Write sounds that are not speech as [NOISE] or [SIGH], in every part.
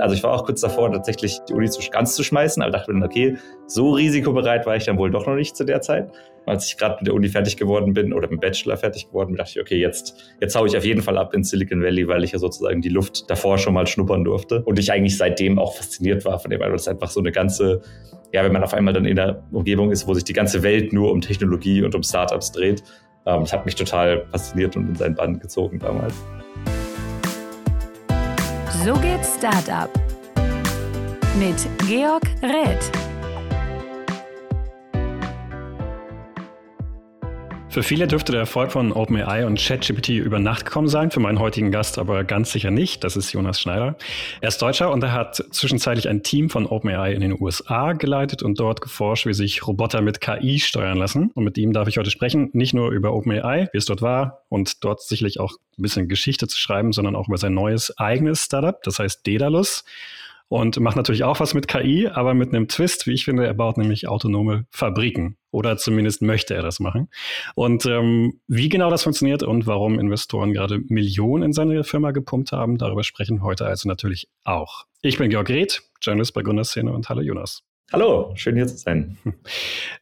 also ich war auch kurz davor, tatsächlich die Uni ganz zu schmeißen, aber dachte mir, okay, so risikobereit war ich dann wohl doch noch nicht zu der Zeit. Als ich gerade mit der Uni fertig geworden bin oder mit dem Bachelor fertig geworden bin, dachte ich, okay, jetzt, jetzt haue ich auf jeden Fall ab in Silicon Valley, weil ich ja sozusagen die Luft davor schon mal schnuppern durfte. Und ich eigentlich seitdem auch fasziniert war von dem, weil es einfach so eine ganze, ja, wenn man auf einmal dann in der Umgebung ist, wo sich die ganze Welt nur um Technologie und um Startups dreht, ähm, das hat mich total fasziniert und in seinen Bann gezogen damals. So geht Startup mit Georg Räth. Für viele dürfte der Erfolg von OpenAI und ChatGPT über Nacht gekommen sein, für meinen heutigen Gast aber ganz sicher nicht. Das ist Jonas Schneider. Er ist Deutscher und er hat zwischenzeitlich ein Team von OpenAI in den USA geleitet und dort geforscht, wie sich Roboter mit KI steuern lassen. Und mit ihm darf ich heute sprechen, nicht nur über OpenAI, wie es dort war und dort sicherlich auch ein bisschen Geschichte zu schreiben, sondern auch über sein neues eigenes Startup, das heißt Dedalus und macht natürlich auch was mit KI, aber mit einem Twist, wie ich finde. Er baut nämlich autonome Fabriken oder zumindest möchte er das machen. Und ähm, wie genau das funktioniert und warum Investoren gerade Millionen in seine Firma gepumpt haben, darüber sprechen heute also natürlich auch. Ich bin Georg Reth, Journalist bei Gründerszene und hallo Jonas. Hallo, schön hier zu sein. [LAUGHS]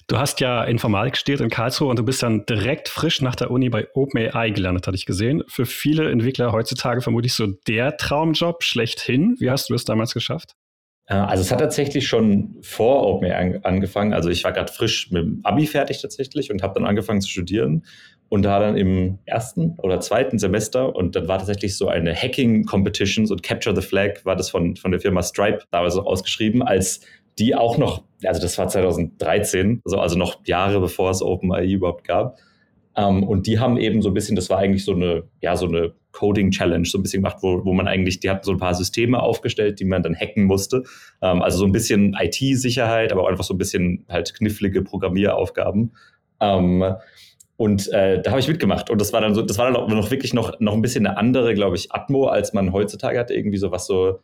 Du hast ja Informatik studiert in Karlsruhe und du bist dann direkt frisch nach der Uni bei OpenAI gelandet, hatte ich gesehen. Für viele Entwickler heutzutage vermutlich so der Traumjob schlechthin. Wie hast du es damals geschafft? Äh, also es hat tatsächlich schon vor OpenAI angefangen. Also ich war gerade frisch mit dem Abi fertig tatsächlich und habe dann angefangen zu studieren und da dann im ersten oder zweiten Semester und dann war tatsächlich so eine Hacking Competition, so Capture the Flag war das von, von der Firma Stripe damals ausgeschrieben als die auch noch, also das war 2013, also, also noch Jahre bevor es OpenAI überhaupt gab. Um, ähm, und die haben eben so ein bisschen, das war eigentlich so eine, ja, so eine Coding-Challenge, so ein bisschen gemacht, wo, wo man eigentlich, die hatten so ein paar Systeme aufgestellt, die man dann hacken musste. Um, ähm, also so ein bisschen IT-Sicherheit, aber auch einfach so ein bisschen halt knifflige Programmieraufgaben. Um, ähm, und äh, da habe ich mitgemacht. Und das war dann so, das war dann noch wirklich noch, noch ein bisschen eine andere, glaube ich, Atmo, als man heutzutage hat. Irgendwie so was so,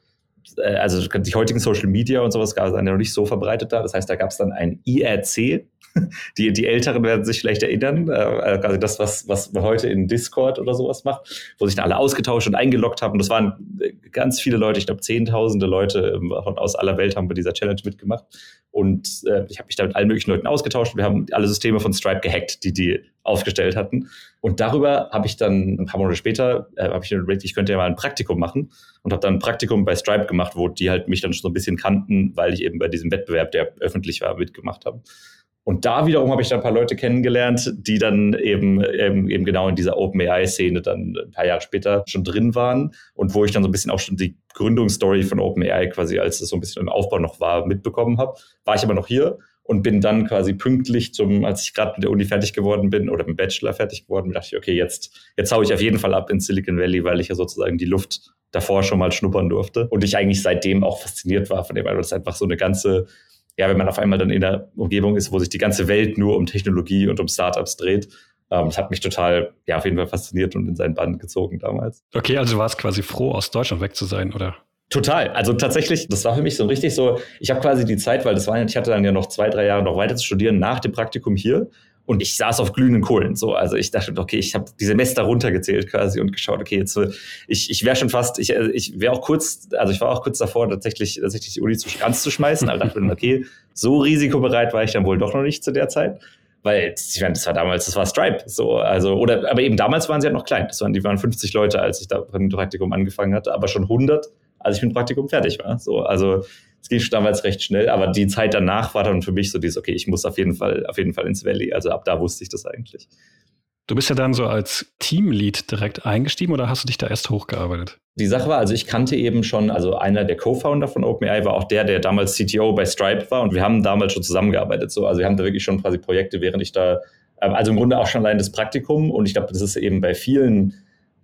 also die heutigen Social Media und sowas gab es ja noch nicht so verbreitet da. Das heißt, da gab es dann ein IRC. [LAUGHS] Die, die Älteren werden sich vielleicht erinnern, äh, also das, was, was man heute in Discord oder sowas macht, wo sich dann alle ausgetauscht und eingeloggt haben. Das waren äh, ganz viele Leute, ich glaube Zehntausende Leute ähm, von aus aller Welt haben bei dieser Challenge mitgemacht. Und äh, ich habe mich da mit allen möglichen Leuten ausgetauscht. Wir haben alle Systeme von Stripe gehackt, die die aufgestellt hatten. Und darüber habe ich dann ein paar Monate später, äh, habe ich überlegt, ich könnte ja mal ein Praktikum machen und habe dann ein Praktikum bei Stripe gemacht, wo die halt mich dann schon so ein bisschen kannten, weil ich eben bei diesem Wettbewerb, der öffentlich war, mitgemacht habe. Und da wiederum habe ich dann ein paar Leute kennengelernt, die dann eben, eben, eben genau in dieser OpenAI-Szene dann ein paar Jahre später schon drin waren und wo ich dann so ein bisschen auch schon die Gründungsstory von OpenAI quasi, als es so ein bisschen im Aufbau noch war, mitbekommen habe. War ich aber noch hier und bin dann quasi pünktlich zum, als ich gerade mit der Uni fertig geworden bin oder mit dem Bachelor fertig geworden bin, dachte ich, okay, jetzt, jetzt haue ich auf jeden Fall ab in Silicon Valley, weil ich ja sozusagen die Luft davor schon mal schnuppern durfte und ich eigentlich seitdem auch fasziniert war von dem, weil das einfach so eine ganze ja, wenn man auf einmal dann in der Umgebung ist, wo sich die ganze Welt nur um Technologie und um Startups dreht, ähm, das hat mich total, ja, auf jeden Fall fasziniert und in seinen Bann gezogen damals. Okay, also war es quasi froh, aus Deutschland weg zu sein, oder? Total. Also tatsächlich, das war für mich so richtig so, ich habe quasi die Zeit, weil das war, ich hatte dann ja noch zwei, drei Jahre noch weiter zu studieren nach dem Praktikum hier und ich saß auf glühenden Kohlen. So, also ich dachte, okay, ich habe die Semester runtergezählt quasi und geschaut, okay, jetzt ich, ich wäre schon fast, ich, ich wäre auch kurz, also ich war auch kurz davor, tatsächlich, tatsächlich die Uni zu, ganz zu schmeißen, aber dachte mir, okay, so risikobereit war ich dann wohl doch noch nicht zu der Zeit. Weil ich meine, das war damals, das war Stripe. So, also, oder, aber eben damals waren sie ja halt noch klein. Das waren, die waren 50 Leute, als ich da beim Praktikum angefangen hatte, aber schon 100, als ich mit dem Praktikum fertig war. So, also es ging damals recht schnell, aber die Zeit danach war dann für mich so dieses, okay, ich muss auf jeden Fall, auf jeden Fall ins Valley. Also ab da wusste ich das eigentlich. Du bist ja dann so als Teamlead direkt eingestiegen oder hast du dich da erst hochgearbeitet? Die Sache war, also ich kannte eben schon, also einer der Co-Founder von OpenAI war auch der, der damals CTO bei Stripe war und wir haben damals schon zusammengearbeitet. So. Also wir haben da wirklich schon quasi Projekte, während ich da, ähm, also im Grunde auch schon allein das Praktikum und ich glaube, das ist eben bei vielen,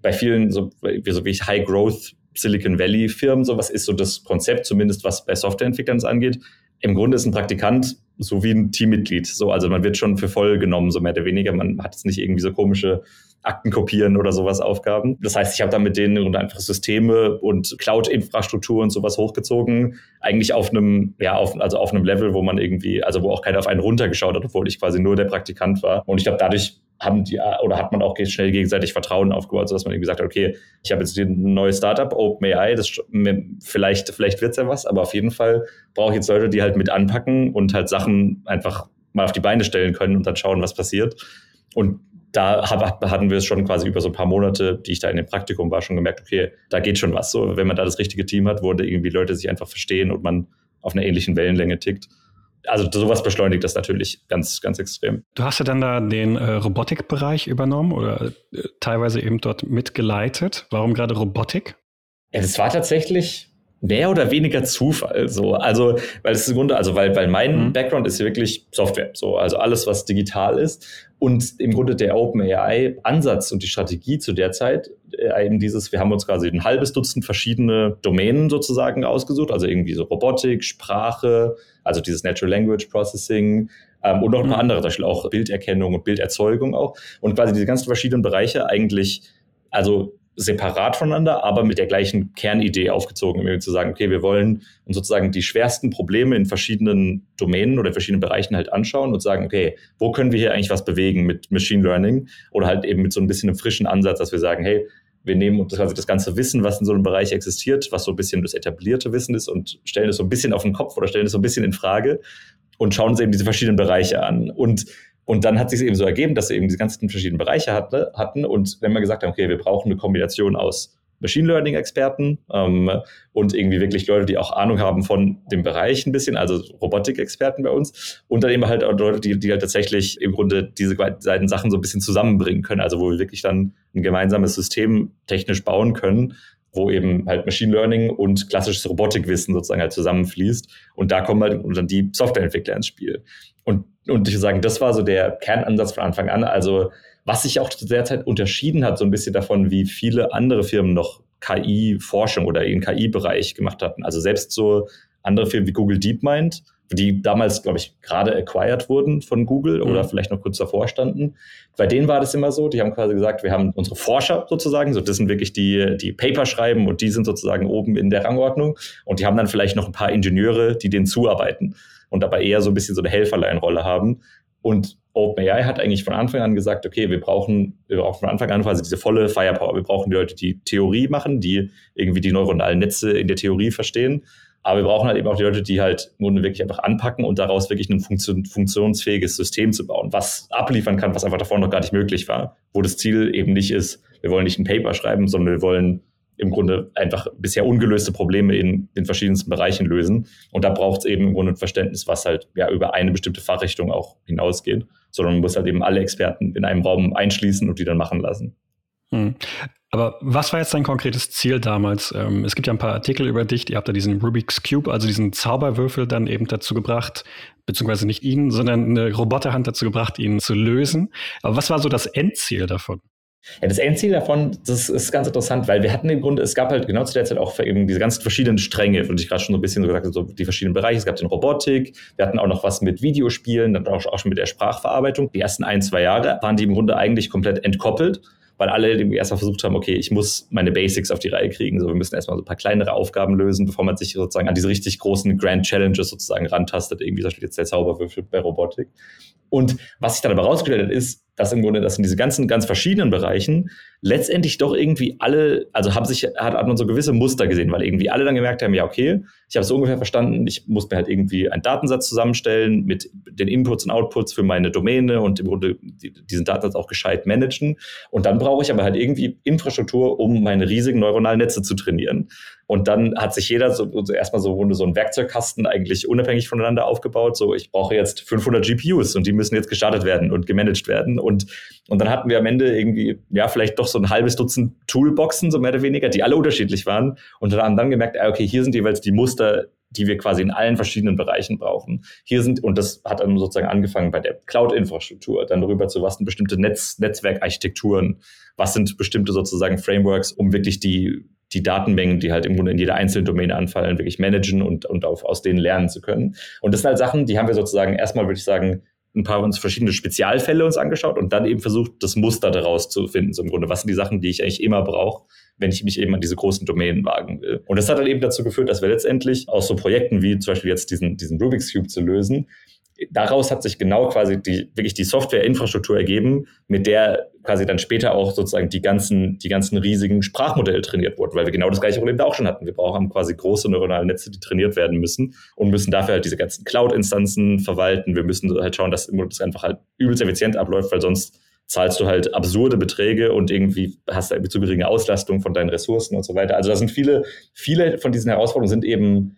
bei vielen so, so wie High Growth Silicon Valley Firmen, so was ist so das Konzept, zumindest was bei Softwareentwicklern angeht. Im Grunde ist ein Praktikant so wie ein Teammitglied. So, also man wird schon für voll genommen, so mehr oder weniger. Man hat jetzt nicht irgendwie so komische Akten kopieren oder sowas Aufgaben. Das heißt, ich habe da mit denen einfach Systeme und Cloud-Infrastruktur und sowas hochgezogen, eigentlich auf einem, ja, auf, also auf einem Level, wo man irgendwie, also wo auch keiner auf einen runtergeschaut hat, obwohl ich quasi nur der Praktikant war. Und ich glaube, dadurch haben die oder hat man auch schnell gegenseitig Vertrauen aufgebaut, sodass man eben gesagt hat, okay, ich habe jetzt ein neues Startup, OpenAI, das vielleicht, vielleicht wird's ja was, aber auf jeden Fall brauche ich jetzt Leute, die halt mit anpacken und halt Sachen einfach mal auf die Beine stellen können und dann schauen, was passiert. Und da hatten wir es schon quasi über so ein paar Monate, die ich da in dem Praktikum war, schon gemerkt, okay, da geht schon was. So, wenn man da das richtige Team hat, wo irgendwie Leute sich einfach verstehen und man auf einer ähnlichen Wellenlänge tickt, also sowas beschleunigt das natürlich ganz, ganz extrem. Du hast ja dann da den äh, Robotikbereich übernommen oder äh, teilweise eben dort mitgeleitet. Warum gerade Robotik? Ja, das war tatsächlich mehr oder weniger Zufall. So, also, weil es im Grunde, also weil, weil mein mhm. Background ist wirklich Software, so, also alles, was digital ist. Und im Grunde der OpenAI-Ansatz und die Strategie zu der Zeit, äh, eben dieses, wir haben uns quasi ein halbes Dutzend verschiedene Domänen sozusagen ausgesucht, also irgendwie so Robotik, Sprache, also dieses Natural Language Processing, ähm, und noch ein paar mhm. andere, zum Beispiel auch Bilderkennung und Bilderzeugung auch. Und quasi diese ganzen verschiedenen Bereiche eigentlich, also separat voneinander, aber mit der gleichen Kernidee aufgezogen, um zu sagen, okay, wir wollen uns sozusagen die schwersten Probleme in verschiedenen Domänen oder verschiedenen Bereichen halt anschauen und sagen, okay, wo können wir hier eigentlich was bewegen mit Machine Learning oder halt eben mit so ein bisschen einem frischen Ansatz, dass wir sagen, hey, wir nehmen quasi das ganze Wissen, was in so einem Bereich existiert, was so ein bisschen das etablierte Wissen ist und stellen es so ein bisschen auf den Kopf oder stellen es so ein bisschen in Frage und schauen uns eben diese verschiedenen Bereiche an. Und und dann hat sich eben so ergeben, dass wir eben diese ganzen verschiedenen Bereiche hatte, hatten. Und wenn wir gesagt haben, okay, wir brauchen eine Kombination aus Machine Learning Experten ähm, und irgendwie wirklich Leute, die auch Ahnung haben von dem Bereich ein bisschen, also Robotik-Experten bei uns und dann eben halt auch Leute, die, die halt tatsächlich im Grunde diese beiden Sachen so ein bisschen zusammenbringen können, also wo wir wirklich dann ein gemeinsames System technisch bauen können, wo eben halt Machine Learning und klassisches Robotikwissen sozusagen halt zusammenfließt und da kommen halt dann die Softwareentwickler ins Spiel. Und und ich würde sagen, das war so der Kernansatz von Anfang an. Also was sich auch zu der Zeit unterschieden hat, so ein bisschen davon, wie viele andere Firmen noch KI-Forschung oder den KI-Bereich gemacht hatten. Also selbst so andere Firmen wie Google DeepMind, die damals, glaube ich, gerade acquired wurden von Google mhm. oder vielleicht noch kurz davor standen. Bei denen war das immer so, die haben quasi gesagt, wir haben unsere Forscher sozusagen, so das sind wirklich die, die Paper schreiben und die sind sozusagen oben in der Rangordnung und die haben dann vielleicht noch ein paar Ingenieure, die denen zuarbeiten und dabei eher so ein bisschen so eine Helferleinrolle haben. Und OpenAI hat eigentlich von Anfang an gesagt, okay, wir brauchen, wir brauchen von Anfang an quasi diese volle Firepower. Wir brauchen die Leute, die Theorie machen, die irgendwie die neuronalen Netze in der Theorie verstehen. Aber wir brauchen halt eben auch die Leute, die halt nur wirklich einfach anpacken und daraus wirklich ein funktion funktionsfähiges System zu bauen, was abliefern kann, was einfach davor noch gar nicht möglich war. Wo das Ziel eben nicht ist, wir wollen nicht ein Paper schreiben, sondern wir wollen im Grunde einfach bisher ungelöste Probleme in den verschiedensten Bereichen lösen. Und da braucht es eben im Grunde ein Verständnis, was halt ja über eine bestimmte Fachrichtung auch hinausgeht, sondern man muss halt eben alle Experten in einem Raum einschließen und die dann machen lassen. Hm. Aber was war jetzt dein konkretes Ziel damals? Ähm, es gibt ja ein paar Artikel über dich, ihr habt da diesen Rubik's Cube, also diesen Zauberwürfel dann eben dazu gebracht, beziehungsweise nicht ihn, sondern eine Roboterhand dazu gebracht, ihn zu lösen. Aber was war so das Endziel davon? Ja, das Endziel davon, das ist ganz interessant, weil wir hatten im Grunde, es gab halt genau zu der Zeit auch eben diese ganzen verschiedenen Stränge, würde ich gerade schon so ein bisschen so gesagt so die verschiedenen Bereiche. Es gab den Robotik, wir hatten auch noch was mit Videospielen, dann auch, auch schon mit der Sprachverarbeitung. Die ersten ein, zwei Jahre waren die im Grunde eigentlich komplett entkoppelt weil alle erstmal versucht haben, okay, ich muss meine Basics auf die Reihe kriegen. So, wir müssen erstmal so ein paar kleinere Aufgaben lösen, bevor man sich sozusagen an diese richtig großen Grand Challenges sozusagen rantastet, irgendwie zum Beispiel jetzt der Zauberwürfel bei Robotik. Und was sich dann aber rausgestellt hat, ist, dass im Grunde, dass in diese ganzen, ganz verschiedenen Bereichen letztendlich doch irgendwie alle, also haben sich, hat, hat man so gewisse Muster gesehen, weil irgendwie alle dann gemerkt haben, ja, okay, ich habe es ungefähr verstanden, ich muss mir halt irgendwie einen Datensatz zusammenstellen mit den Inputs und Outputs für meine Domäne und im Grunde diesen Datensatz auch gescheit managen. Und dann brauche ich aber halt irgendwie Infrastruktur, um meine riesigen neuronalen Netze zu trainieren. Und dann hat sich jeder so, so erstmal so, so einen Werkzeugkasten eigentlich unabhängig voneinander aufgebaut. So, ich brauche jetzt 500 GPUs und die müssen jetzt gestartet werden und gemanagt werden. Und, und dann hatten wir am Ende irgendwie, ja, vielleicht doch so ein halbes Dutzend Toolboxen, so mehr oder weniger, die alle unterschiedlich waren. Und dann haben dann gemerkt, ah, okay, hier sind jeweils die Muster, die wir quasi in allen verschiedenen Bereichen brauchen. Hier sind, und das hat dann sozusagen angefangen bei der Cloud-Infrastruktur, dann darüber zu, was sind bestimmte Netz, Netzwerkarchitekturen, was sind bestimmte sozusagen Frameworks, um wirklich die die Datenmengen, die halt im Grunde in jeder einzelnen Domäne anfallen, wirklich managen und, und auf, aus denen lernen zu können. Und das sind halt Sachen, die haben wir sozusagen erstmal, würde ich sagen, ein paar uns verschiedene Spezialfälle uns angeschaut und dann eben versucht, das Muster daraus zu finden. So im Grunde, was sind die Sachen, die ich eigentlich immer brauche, wenn ich mich eben an diese großen Domänen wagen will. Und das hat dann eben dazu geführt, dass wir letztendlich aus so Projekten wie zum Beispiel jetzt diesen, diesen Rubik's Cube zu lösen, daraus hat sich genau quasi die, wirklich die Softwareinfrastruktur ergeben, mit der quasi dann später auch sozusagen die ganzen, die ganzen riesigen Sprachmodelle trainiert wurden, weil wir genau das gleiche Problem da auch schon hatten. Wir brauchen quasi große neuronale Netze, die trainiert werden müssen und müssen dafür halt diese ganzen Cloud-Instanzen verwalten. Wir müssen halt schauen, dass das einfach halt übelst effizient abläuft, weil sonst zahlst du halt absurde Beträge und irgendwie hast du zu geringe Auslastung von deinen Ressourcen und so weiter. Also da sind viele, viele von diesen Herausforderungen sind eben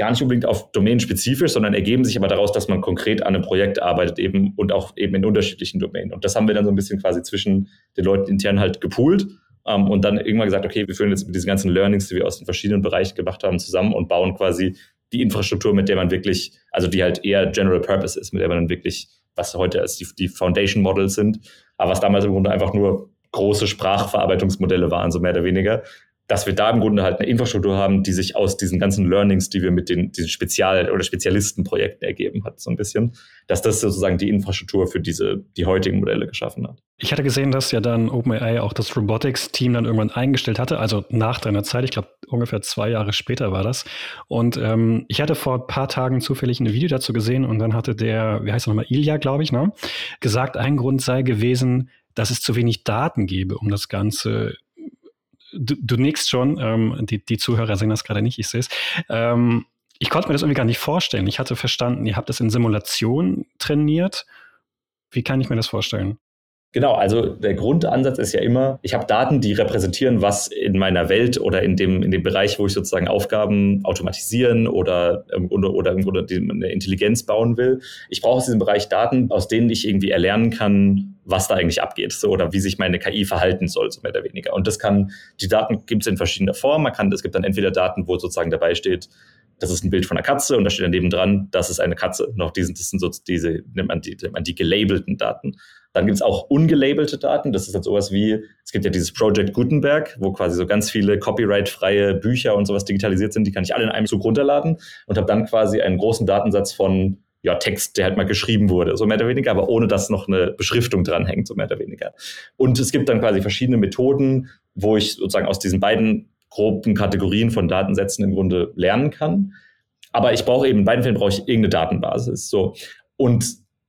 gar nicht unbedingt auf domänenspezifisch, sondern ergeben sich aber daraus, dass man konkret an einem Projekt arbeitet eben und auch eben in unterschiedlichen Domänen. Und das haben wir dann so ein bisschen quasi zwischen den Leuten intern halt gepoolt ähm, und dann irgendwann gesagt, okay, wir führen jetzt mit diesen ganzen Learnings, die wir aus den verschiedenen Bereichen gemacht haben, zusammen und bauen quasi die Infrastruktur, mit der man wirklich, also die halt eher General Purpose ist, mit der man dann wirklich, was heute als die, die Foundation Models sind, aber was damals im Grunde einfach nur große Sprachverarbeitungsmodelle waren, so mehr oder weniger, dass wir da im Grunde halt eine Infrastruktur haben, die sich aus diesen ganzen Learnings, die wir mit den diesen Spezial- oder Spezialistenprojekten ergeben hat, so ein bisschen, dass das sozusagen die Infrastruktur für diese, die heutigen Modelle geschaffen hat. Ich hatte gesehen, dass ja dann OpenAI auch das Robotics-Team dann irgendwann eingestellt hatte, also nach deiner Zeit, ich glaube ungefähr zwei Jahre später war das. Und ähm, ich hatte vor ein paar Tagen zufällig ein Video dazu gesehen und dann hatte der, wie heißt er nochmal, Ilya, glaube ich, ne, gesagt, ein Grund sei gewesen, dass es zu wenig Daten gebe, um das Ganze du, du nickst schon, ähm, die, die Zuhörer sehen das gerade nicht, ich sehe es. Ähm, ich konnte mir das irgendwie gar nicht vorstellen. Ich hatte verstanden, ihr habt das in Simulation trainiert. Wie kann ich mir das vorstellen? Genau, also der Grundansatz ist ja immer, ich habe Daten, die repräsentieren, was in meiner Welt oder in dem, in dem Bereich, wo ich sozusagen Aufgaben automatisieren oder, oder, oder im Grunde eine Intelligenz bauen will. Ich brauche aus diesem Bereich Daten, aus denen ich irgendwie erlernen kann, was da eigentlich abgeht so, oder wie sich meine KI verhalten soll, so mehr oder weniger. Und das kann, die Daten gibt es in verschiedener Form. Man kann, es gibt dann entweder Daten, wo sozusagen dabei steht, das ist ein Bild von einer Katze und da steht daneben dran, das ist eine Katze. Noch diesen, das sind so diese, nennt man die, nennt man die gelabelten Daten. Dann gibt es auch ungelabelte Daten. Das ist halt sowas wie, es gibt ja dieses Project Gutenberg, wo quasi so ganz viele copyright-freie Bücher und sowas digitalisiert sind. Die kann ich alle in einem Zug runterladen und habe dann quasi einen großen Datensatz von ja, Text, der halt mal geschrieben wurde, so mehr oder weniger, aber ohne dass noch eine Beschriftung dranhängt, so mehr oder weniger. Und es gibt dann quasi verschiedene Methoden, wo ich sozusagen aus diesen beiden groben Kategorien von Datensätzen im Grunde lernen kann. Aber ich brauche eben in beiden Fällen brauche ich irgendeine Datenbasis. So. Und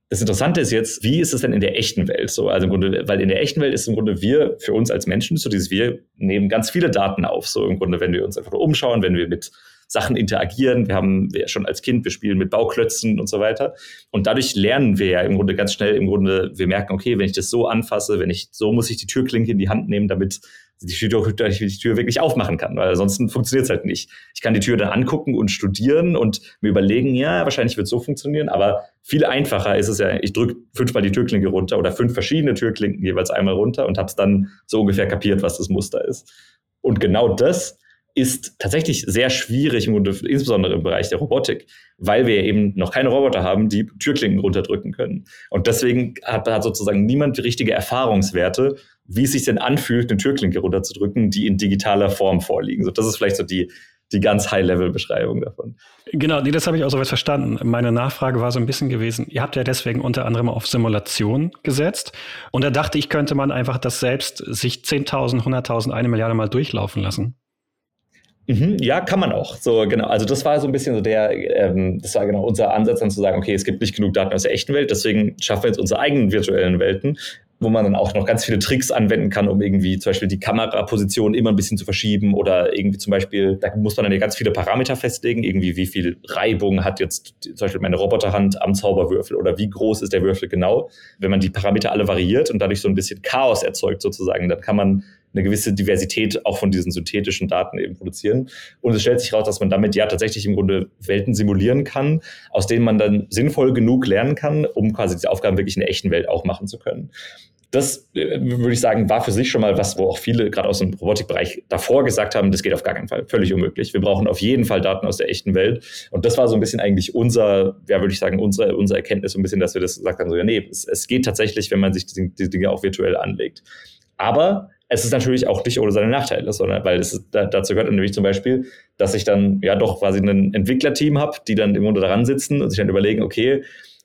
das Interessante ist jetzt, wie ist es denn in der echten Welt so? Also im Grunde, weil in der echten Welt ist im Grunde wir für uns als Menschen so dieses wir nehmen ganz viele Daten auf. So im Grunde, wenn wir uns einfach nur umschauen, wenn wir mit Sachen interagieren. Wir haben ja schon als Kind, wir spielen mit Bauklötzen und so weiter. Und dadurch lernen wir ja im Grunde ganz schnell, im Grunde, wir merken, okay, wenn ich das so anfasse, wenn ich, so muss ich die Türklinke in die Hand nehmen, damit die Tür, die Tür wirklich aufmachen kann, weil ansonsten funktioniert es halt nicht. Ich kann die Tür dann angucken und studieren und mir überlegen, ja, wahrscheinlich wird es so funktionieren, aber viel einfacher ist es ja, ich drücke fünfmal die Türklinke runter oder fünf verschiedene Türklinken jeweils einmal runter und habe es dann so ungefähr kapiert, was das Muster ist. Und genau das ist tatsächlich sehr schwierig, insbesondere im Bereich der Robotik, weil wir eben noch keine Roboter haben, die Türklinken runterdrücken können. Und deswegen hat, hat sozusagen niemand richtige Erfahrungswerte, wie es sich denn anfühlt, eine Türklinke runterzudrücken, die in digitaler Form vorliegen. So, das ist vielleicht so die, die ganz High-Level-Beschreibung davon. Genau, nee, das habe ich auch soweit verstanden. Meine Nachfrage war so ein bisschen gewesen, ihr habt ja deswegen unter anderem auf Simulation gesetzt. Und da dachte ich, könnte man einfach das selbst sich 10.000, 100.000, eine Milliarde Mal durchlaufen lassen. Mhm, ja, kann man auch. So, genau. Also das war so ein bisschen so der, ähm, das war genau unser Ansatz, dann zu sagen, okay, es gibt nicht genug Daten aus der echten Welt, deswegen schaffen wir jetzt unsere eigenen virtuellen Welten, wo man dann auch noch ganz viele Tricks anwenden kann, um irgendwie zum Beispiel die Kameraposition immer ein bisschen zu verschieben oder irgendwie zum Beispiel, da muss man dann ja ganz viele Parameter festlegen, irgendwie wie viel Reibung hat jetzt zum Beispiel meine Roboterhand am Zauberwürfel oder wie groß ist der Würfel genau. Wenn man die Parameter alle variiert und dadurch so ein bisschen Chaos erzeugt sozusagen, dann kann man eine gewisse Diversität auch von diesen synthetischen Daten eben produzieren. Und es stellt sich heraus, dass man damit ja tatsächlich im Grunde Welten simulieren kann, aus denen man dann sinnvoll genug lernen kann, um quasi diese Aufgaben wirklich in der echten Welt auch machen zu können das äh, würde ich sagen, war für sich schon mal was, wo auch viele gerade aus dem Robotikbereich davor gesagt haben, das geht auf gar keinen Fall, völlig unmöglich. Wir brauchen auf jeden Fall Daten aus der echten Welt. Und das war so ein bisschen eigentlich unser, ja, würde ich sagen, unsere, unsere Erkenntnis so ein bisschen, dass wir das gesagt haben, so, ja, nee, es, es geht tatsächlich, wenn man sich die, die Dinge auch virtuell anlegt. Aber es ist natürlich auch nicht ohne seine Nachteile, sondern weil es ist, dazu gehört nämlich zum Beispiel, dass ich dann ja doch quasi ein Entwicklerteam habe, die dann im Grunde daran sitzen und sich dann überlegen, okay,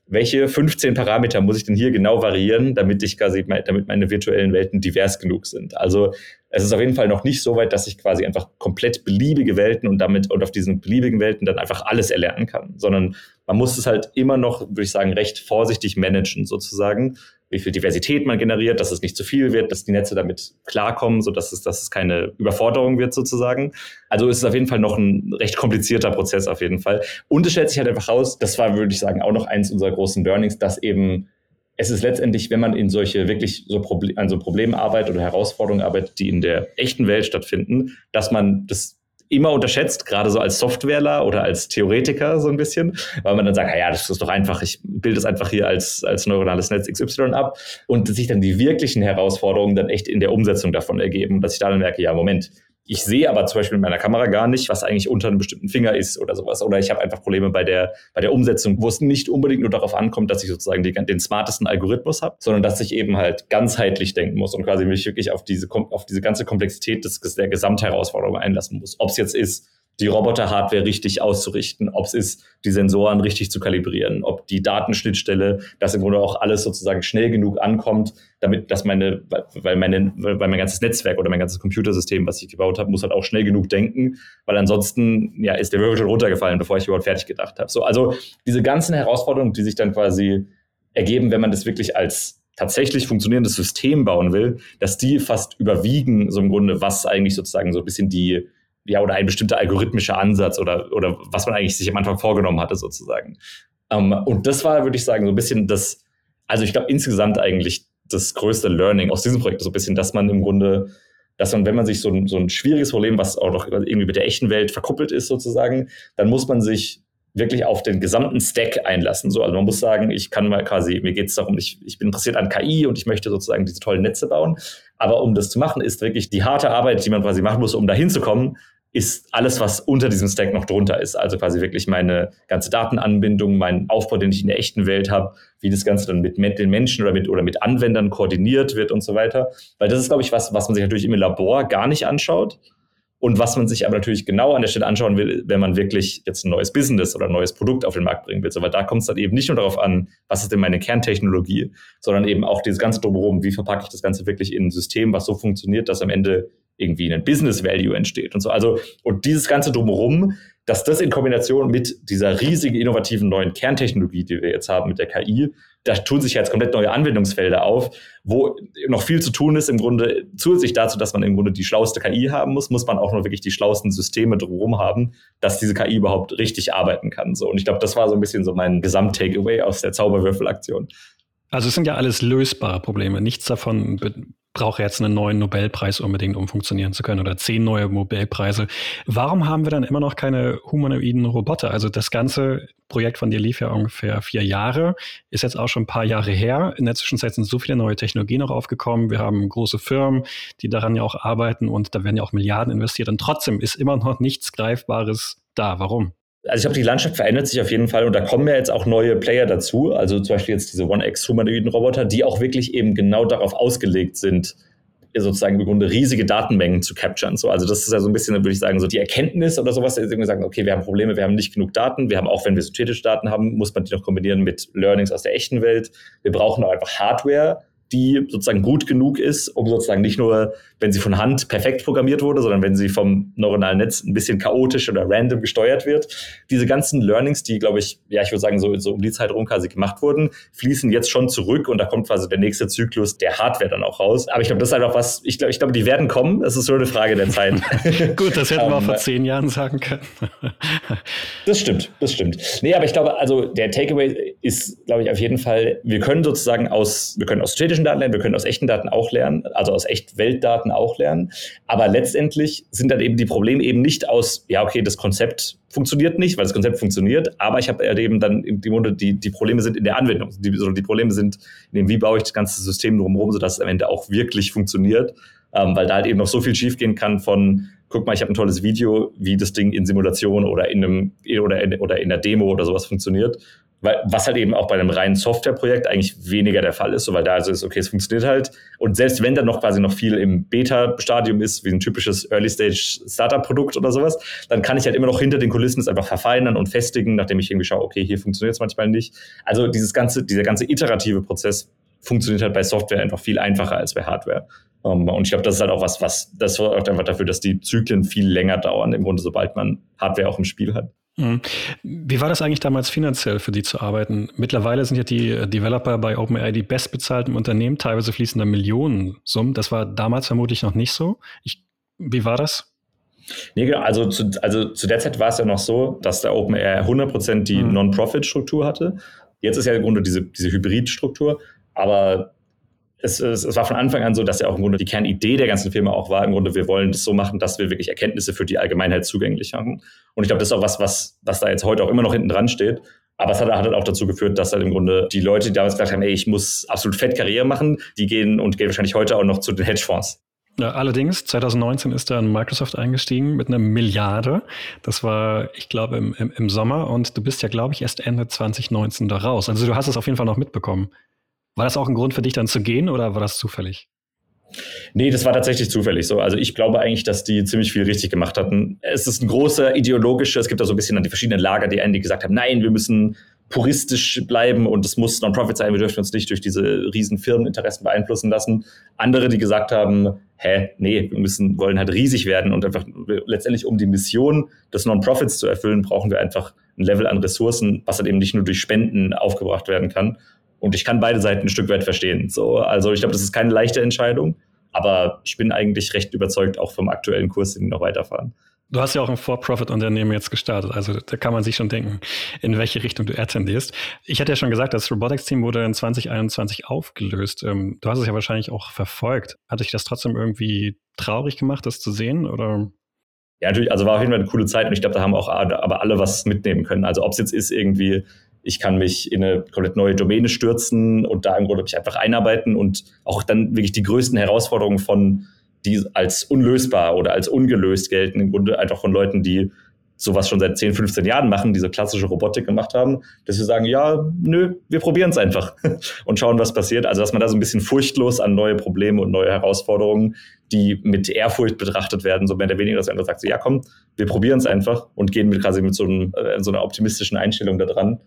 welche 15 Parameter muss ich denn hier genau variieren, damit ich quasi, damit meine virtuellen Welten divers genug sind. Also es ist auf jeden Fall noch nicht so weit, dass ich quasi einfach komplett beliebige Welten und damit und auf diesen beliebigen Welten dann einfach alles erlernen kann, sondern man muss es halt immer noch, würde ich sagen, recht vorsichtig managen sozusagen, wie viel Diversität man generiert, dass es nicht zu viel wird, dass die Netze damit klarkommen, so dass es, dass es keine Überforderung wird sozusagen. Also es ist auf jeden Fall noch ein recht komplizierter Prozess auf jeden Fall. Und es stellt sich halt einfach raus, das war, würde ich sagen, auch noch eins unserer großen Learnings, dass eben es ist letztendlich, wenn man in solche wirklich so Proble an so Problemen arbeitet oder Herausforderungen arbeitet, die in der echten Welt stattfinden, dass man das immer unterschätzt, gerade so als Softwareler oder als Theoretiker so ein bisschen, weil man dann sagt, ja, das ist doch einfach, ich bilde es einfach hier als, als neuronales Netz XY ab. Und sich dann die wirklichen Herausforderungen dann echt in der Umsetzung davon ergeben, dass ich da dann merke, ja, Moment, ich sehe aber zum Beispiel mit meiner Kamera gar nicht, was eigentlich unter einem bestimmten Finger ist oder sowas. Oder ich habe einfach Probleme bei der, bei der Umsetzung, wo es nicht unbedingt nur darauf ankommt, dass ich sozusagen die, den smartesten Algorithmus habe, sondern dass ich eben halt ganzheitlich denken muss und quasi mich wirklich auf diese, auf diese ganze Komplexität des, der Gesamtherausforderung einlassen muss. Ob es jetzt ist, die Roboter-Hardware richtig auszurichten, ob es ist, die Sensoren richtig zu kalibrieren, ob die Datenschnittstelle, dass im Grunde auch alles sozusagen schnell genug ankommt, damit, dass meine, weil meine, weil mein ganzes Netzwerk oder mein ganzes Computersystem, was ich gebaut habe, muss halt auch schnell genug denken, weil ansonsten, ja, ist der Wirbel schon runtergefallen, bevor ich überhaupt fertig gedacht habe. So, also diese ganzen Herausforderungen, die sich dann quasi ergeben, wenn man das wirklich als tatsächlich funktionierendes System bauen will, dass die fast überwiegen, so im Grunde, was eigentlich sozusagen so ein bisschen die, ja, oder ein bestimmter algorithmischer Ansatz oder, oder was man eigentlich sich am Anfang vorgenommen hatte, sozusagen. Ähm, und das war, würde ich sagen, so ein bisschen das, also ich glaube insgesamt eigentlich das größte Learning aus diesem Projekt, so ein bisschen, dass man im Grunde, dass man, wenn man sich so ein, so ein schwieriges Problem, was auch noch irgendwie mit der echten Welt verkuppelt ist, sozusagen, dann muss man sich wirklich auf den gesamten Stack einlassen. So, also man muss sagen, ich kann mal quasi, mir geht es darum, ich, ich bin interessiert an KI und ich möchte sozusagen diese tollen Netze bauen. Aber um das zu machen, ist wirklich die harte Arbeit, die man quasi machen muss, um da hinzukommen, ist alles, was unter diesem Stack noch drunter ist. Also quasi wirklich meine ganze Datenanbindung, mein Aufbau, den ich in der echten Welt habe, wie das Ganze dann mit den Menschen oder mit, oder mit Anwendern koordiniert wird und so weiter. Weil das ist, glaube ich, was, was man sich natürlich im Labor gar nicht anschaut. Und was man sich aber natürlich genau an der Stelle anschauen will, wenn man wirklich jetzt ein neues Business oder ein neues Produkt auf den Markt bringen will. So, weil da kommt es dann eben nicht nur darauf an, was ist denn meine Kerntechnologie, sondern eben auch dieses ganze drumherum, wie verpacke ich das Ganze wirklich in ein System, was so funktioniert, dass am Ende irgendwie ein Business Value entsteht und so. Also, und dieses ganze drumherum, dass das in Kombination mit dieser riesigen innovativen neuen Kerntechnologie, die wir jetzt haben mit der KI, da tun sich jetzt komplett neue Anwendungsfelder auf, wo noch viel zu tun ist. Im Grunde zusätzlich dazu, dass man im Grunde die schlauste KI haben muss, muss man auch noch wirklich die schlauesten Systeme drumherum haben, dass diese KI überhaupt richtig arbeiten kann. So. Und ich glaube, das war so ein bisschen so mein Gesamt-Takeaway aus der Zauberwürfelaktion. Also es sind ja alles lösbare Probleme. Nichts davon brauche jetzt einen neuen Nobelpreis unbedingt, um funktionieren zu können oder zehn neue Nobelpreise. Warum haben wir dann immer noch keine humanoiden Roboter? Also das ganze Projekt von dir lief ja ungefähr vier Jahre, ist jetzt auch schon ein paar Jahre her. In der Zwischenzeit sind so viele neue Technologien noch aufgekommen. Wir haben große Firmen, die daran ja auch arbeiten und da werden ja auch Milliarden investiert und trotzdem ist immer noch nichts Greifbares da. Warum? Also ich glaube, die Landschaft verändert sich auf jeden Fall und da kommen ja jetzt auch neue Player dazu. Also zum Beispiel jetzt diese One-X humanoiden Roboter, die auch wirklich eben genau darauf ausgelegt sind, sozusagen im Grunde riesige Datenmengen zu capturen. So, also das ist ja so ein bisschen, würde ich sagen, so die Erkenntnis oder sowas, dass irgendwie sagen, okay, wir haben Probleme, wir haben nicht genug Daten, wir haben auch, wenn wir synthetische Daten haben, muss man die noch kombinieren mit Learnings aus der echten Welt. Wir brauchen auch einfach Hardware, die sozusagen gut genug ist, um sozusagen nicht nur, wenn sie von Hand perfekt programmiert wurde, sondern wenn sie vom neuronalen Netz ein bisschen chaotisch oder random gesteuert wird. Diese ganzen Learnings, die, glaube ich, ja, ich würde sagen, so, so um die Zeit rum quasi gemacht wurden, fließen jetzt schon zurück und da kommt quasi der nächste Zyklus der Hardware dann auch raus. Aber ich glaube, das ist einfach was, ich glaube, ich glaube, die werden kommen. Es ist nur eine Frage der Zeit. [LAUGHS] gut, das hätten wir auch vor ähm, zehn Jahren sagen können. [LAUGHS] das stimmt, das stimmt. Nee, aber ich glaube, also der Takeaway ist, glaube ich, auf jeden Fall, wir können sozusagen aus, wir können aus städtischen Daten lernen, wir können aus echten Daten auch lernen, also aus echt Weltdaten auch lernen. Aber letztendlich sind dann eben die Probleme eben nicht aus, ja, okay, das Konzept funktioniert nicht, weil das Konzept funktioniert, aber ich habe eben dann die, die, die Probleme sind in der Anwendung. Die, die Probleme sind in dem, wie baue ich das ganze System drumherum, sodass es am Ende auch wirklich funktioniert. Ähm, weil da halt eben noch so viel schiefgehen kann von, guck mal, ich habe ein tolles Video, wie das Ding in Simulation oder in einem oder in, oder in der Demo oder sowas funktioniert weil, was halt eben auch bei einem reinen Softwareprojekt eigentlich weniger der Fall ist, so, weil da also ist, okay, es funktioniert halt. Und selbst wenn da noch quasi noch viel im Beta-Stadium ist, wie ein typisches Early-Stage-Startup-Produkt oder sowas, dann kann ich halt immer noch hinter den Kulissen es einfach verfeinern und festigen, nachdem ich irgendwie schaue, okay, hier funktioniert es manchmal nicht. Also dieses ganze, dieser ganze iterative Prozess funktioniert halt bei Software einfach viel einfacher als bei Hardware. Um, ähm, und ich glaube, das ist halt auch was, was, das sorgt einfach dafür, dass die Zyklen viel länger dauern, im Grunde, sobald man Hardware auch im Spiel hat. Mhm. Wie war das eigentlich damals finanziell für die zu arbeiten? Mittlerweile sind ja die Developer bei OpenAI die bestbezahlten Unternehmen, teilweise fließen da Millionensummen. Das war damals vermutlich noch nicht so. Ich, wie war das? Nee, genau. Also zu, also zu der Zeit war es ja noch so, dass der OpenAI 100% die mhm. Non-Profit-Struktur hatte. Jetzt ist ja im Grunde diese, diese Hybrid-Struktur. Aber es, es, es, war von Anfang an so, dass ja auch im Grunde die Kernidee der ganzen Firma auch war, im Grunde, wir wollen das so machen, dass wir wirklich Erkenntnisse für die Allgemeinheit zugänglich haben. Und ich glaube, das ist auch was, was, was da jetzt heute auch immer noch hinten dran steht. Aber es hat, hat halt auch dazu geführt, dass halt im Grunde die Leute, die damals gesagt haben, ey, ich muss absolut fett Karriere machen, die gehen und gehen wahrscheinlich heute auch noch zu den Hedgefonds. Ja, allerdings, 2019 ist dann Microsoft eingestiegen mit einer Milliarde. Das war, ich glaube, im, im, im Sommer und du bist ja, glaube ich, erst Ende 2019 da raus. Also du hast es auf jeden Fall noch mitbekommen. War das auch ein Grund für dich dann zu gehen oder war das zufällig? Nee, das war tatsächlich zufällig so. Also ich glaube eigentlich, dass die ziemlich viel richtig gemacht hatten. Es ist ein großer ideologischer, es gibt da so ein bisschen an die verschiedenen Lager, die einen, die gesagt haben, nein, wir müssen puristisch bleiben und es muss Non-Profit sein, wir dürfen uns nicht durch diese riesen Firmeninteressen beeinflussen lassen. Andere, die gesagt haben, hä, nee, wir müssen, wollen halt riesig werden und einfach letztendlich um die Mission des Non-Profits zu erfüllen, brauchen wir einfach ein Level an Ressourcen, was halt eben nicht nur durch Spenden aufgebracht werden kann. Und ich kann beide Seiten ein Stück weit verstehen. So, also ich glaube, das ist keine leichte Entscheidung, aber ich bin eigentlich recht überzeugt auch vom aktuellen Kurs, den die noch weiterfahren. Du hast ja auch ein For-Profit-Unternehmen jetzt gestartet, also da kann man sich schon denken, in welche Richtung du tendierst. Ich hatte ja schon gesagt, das Robotics-Team wurde in 2021 aufgelöst. Ähm, du hast es ja wahrscheinlich auch verfolgt. Hat dich das trotzdem irgendwie traurig gemacht, das zu sehen? Oder? Ja, natürlich, also war auf jeden Fall eine coole Zeit und ich glaube, da haben auch aber alle was mitnehmen können. Also ob es jetzt ist irgendwie ich kann mich in eine komplett neue Domäne stürzen und da im Grunde mich einfach einarbeiten und auch dann wirklich die größten Herausforderungen von, die als unlösbar oder als ungelöst gelten, im Grunde einfach von Leuten, die sowas schon seit 10, 15 Jahren machen, diese klassische Robotik gemacht haben, dass wir sagen, ja, nö, wir probieren es einfach [LAUGHS] und schauen, was passiert. Also, dass man da so ein bisschen furchtlos an neue Probleme und neue Herausforderungen, die mit Ehrfurcht betrachtet werden, so mehr oder weniger, dass einfach sagt, so, ja, komm, wir probieren es einfach und gehen mit quasi mit so, einem, äh, so einer optimistischen Einstellung da dran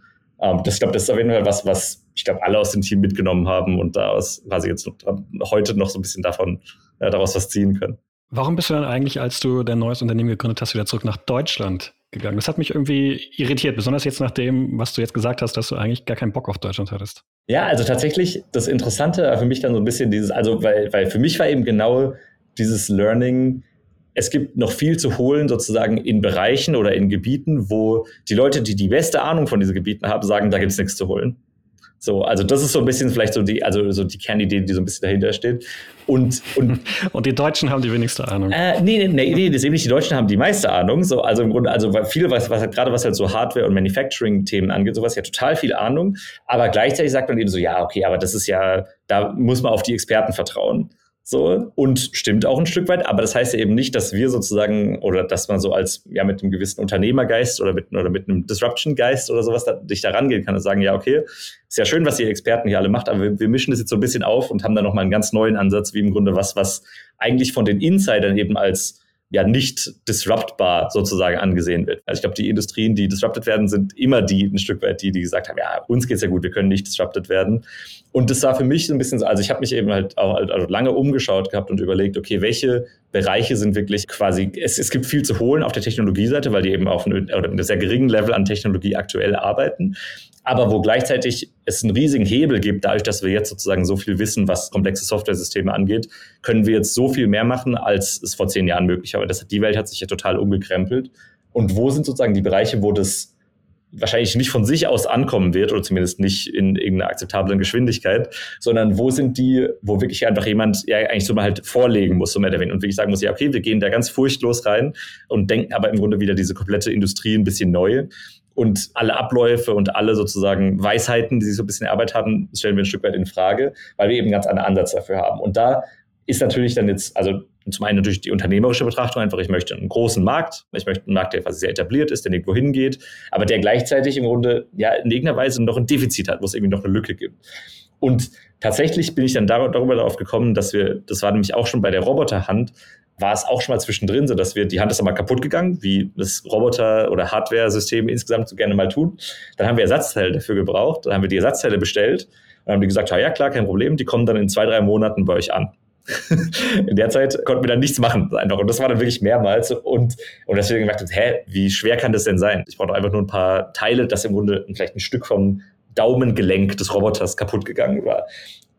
ähm, das, ich glaube, das ist auf jeden Fall was, was ich glaube, alle aus dem Team mitgenommen haben und daraus quasi jetzt noch, heute noch so ein bisschen davon, äh, daraus was ziehen können. Warum bist du dann eigentlich, als du dein neues Unternehmen gegründet hast, wieder zurück nach Deutschland gegangen? Das hat mich irgendwie irritiert, besonders jetzt nach dem, was du jetzt gesagt hast, dass du eigentlich gar keinen Bock auf Deutschland hattest. Ja, also tatsächlich, das Interessante war für mich dann so ein bisschen dieses, also weil, weil für mich war eben genau dieses Learning, es gibt noch viel zu holen sozusagen in Bereichen oder in Gebieten, wo die Leute, die die beste Ahnung von diesen Gebieten haben, sagen, da gibt es nichts zu holen. So, also das ist so ein bisschen vielleicht so die, also so die Kernidee, die so ein bisschen dahinter steht. Und, und, [LAUGHS] und die Deutschen haben die wenigste Ahnung. Äh, nee, nee, nee, das ist eben nicht, die Deutschen haben die meiste Ahnung. So, also im Grunde, also viel, was, was gerade was halt so Hardware- und Manufacturing-Themen angeht, sowas ja total viel Ahnung. Aber gleichzeitig sagt man eben so, ja, okay, aber das ist ja, da muss man auf die Experten vertrauen. So, und stimmt auch ein Stück weit, aber das heißt ja eben nicht, dass wir sozusagen oder dass man so als ja mit einem gewissen Unternehmergeist oder mit, oder mit einem Disruption-Geist oder sowas da, dich da rangehen kann und sagen, ja, okay, ist ja schön, was ihr Experten hier alle macht, aber wir, wir mischen das jetzt so ein bisschen auf und haben da nochmal einen ganz neuen Ansatz, wie im Grunde was, was eigentlich von den Insidern eben als ja nicht disruptbar sozusagen angesehen wird. Also ich glaube, die Industrien, die disrupted werden, sind immer die ein Stück weit die, die gesagt haben, ja, uns geht's ja gut, wir können nicht disrupted werden. Und das war für mich so ein bisschen so, also ich habe mich eben halt auch also lange umgeschaut gehabt und überlegt, okay, welche Bereiche sind wirklich quasi, es, es gibt viel zu holen auf der Technologieseite, weil die eben auf einem, oder einem sehr geringen Level an Technologie aktuell arbeiten aber wo gleichzeitig es einen riesigen Hebel gibt, dadurch, dass wir jetzt sozusagen so viel wissen, was komplexe Software-Systeme angeht, können wir jetzt so viel mehr machen, als es vor zehn Jahren möglich war. Das, die Welt hat sich ja total umgekrempelt. Und wo sind sozusagen die Bereiche, wo das wahrscheinlich nicht von sich aus ankommen wird oder zumindest nicht in irgendeiner akzeptablen Geschwindigkeit, sondern wo sind die, wo wirklich einfach jemand ja eigentlich so mal halt vorlegen muss, so mehr oder weniger und wirklich sagen muss, ja, okay, wir gehen da ganz furchtlos rein und denken aber im Grunde wieder diese komplette Industrie ein bisschen neu und alle Abläufe und alle sozusagen Weisheiten, die sie so ein bisschen erarbeitet haben, stellen wir ein Stück weit in Frage, weil wir eben einen ganz anderen Ansatz dafür haben. Und da ist natürlich dann jetzt, also zum einen natürlich die unternehmerische Betrachtung, einfach ich möchte einen großen Markt, ich möchte einen Markt, der quasi sehr etabliert ist, der nirgendwo hingeht, aber der gleichzeitig im Grunde ja in irgendeiner Weise noch ein Defizit hat, wo es irgendwie noch eine Lücke gibt. Und tatsächlich bin ich dann darüber darauf gekommen, dass wir, das war nämlich auch schon bei der Roboterhand, war es auch schon mal zwischendrin so, dass wir, die Hand ist einmal kaputt gegangen, wie das Roboter- oder Hardware-System insgesamt so gerne mal tun. Dann haben wir Ersatzteile dafür gebraucht, dann haben wir die Ersatzteile bestellt und haben die gesagt, ja, klar, kein Problem, die kommen dann in zwei, drei Monaten bei euch an. [LAUGHS] in der Zeit konnten wir dann nichts machen einfach. Und das war dann wirklich mehrmals. Und, und deswegen gedacht, hä, wie schwer kann das denn sein? Ich brauche einfach nur ein paar Teile, dass im Grunde vielleicht ein Stück vom Daumengelenk des Roboters kaputt gegangen war.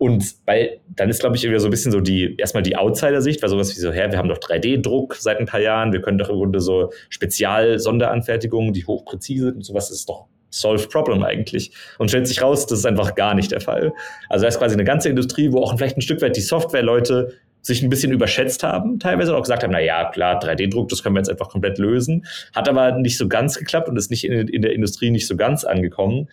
Und weil dann ist, glaube ich, irgendwie so ein bisschen so die, erstmal die Outsider-Sicht, weil sowas wie so, hä, wir haben doch 3D-Druck seit ein paar Jahren, wir können doch im Grunde so Spezial-Sonderanfertigungen, die hochpräzise sind und sowas, ist doch Solve Problem eigentlich. Und stellt sich raus, das ist einfach gar nicht der Fall. Also da ist quasi eine ganze Industrie, wo auch vielleicht ein Stück weit die Software-Leute sich ein bisschen überschätzt haben, teilweise auch gesagt haben, na ja, klar, 3D-Druck, das können wir jetzt einfach komplett lösen. Hat aber nicht so ganz geklappt und ist nicht in, in der Industrie nicht so ganz angekommen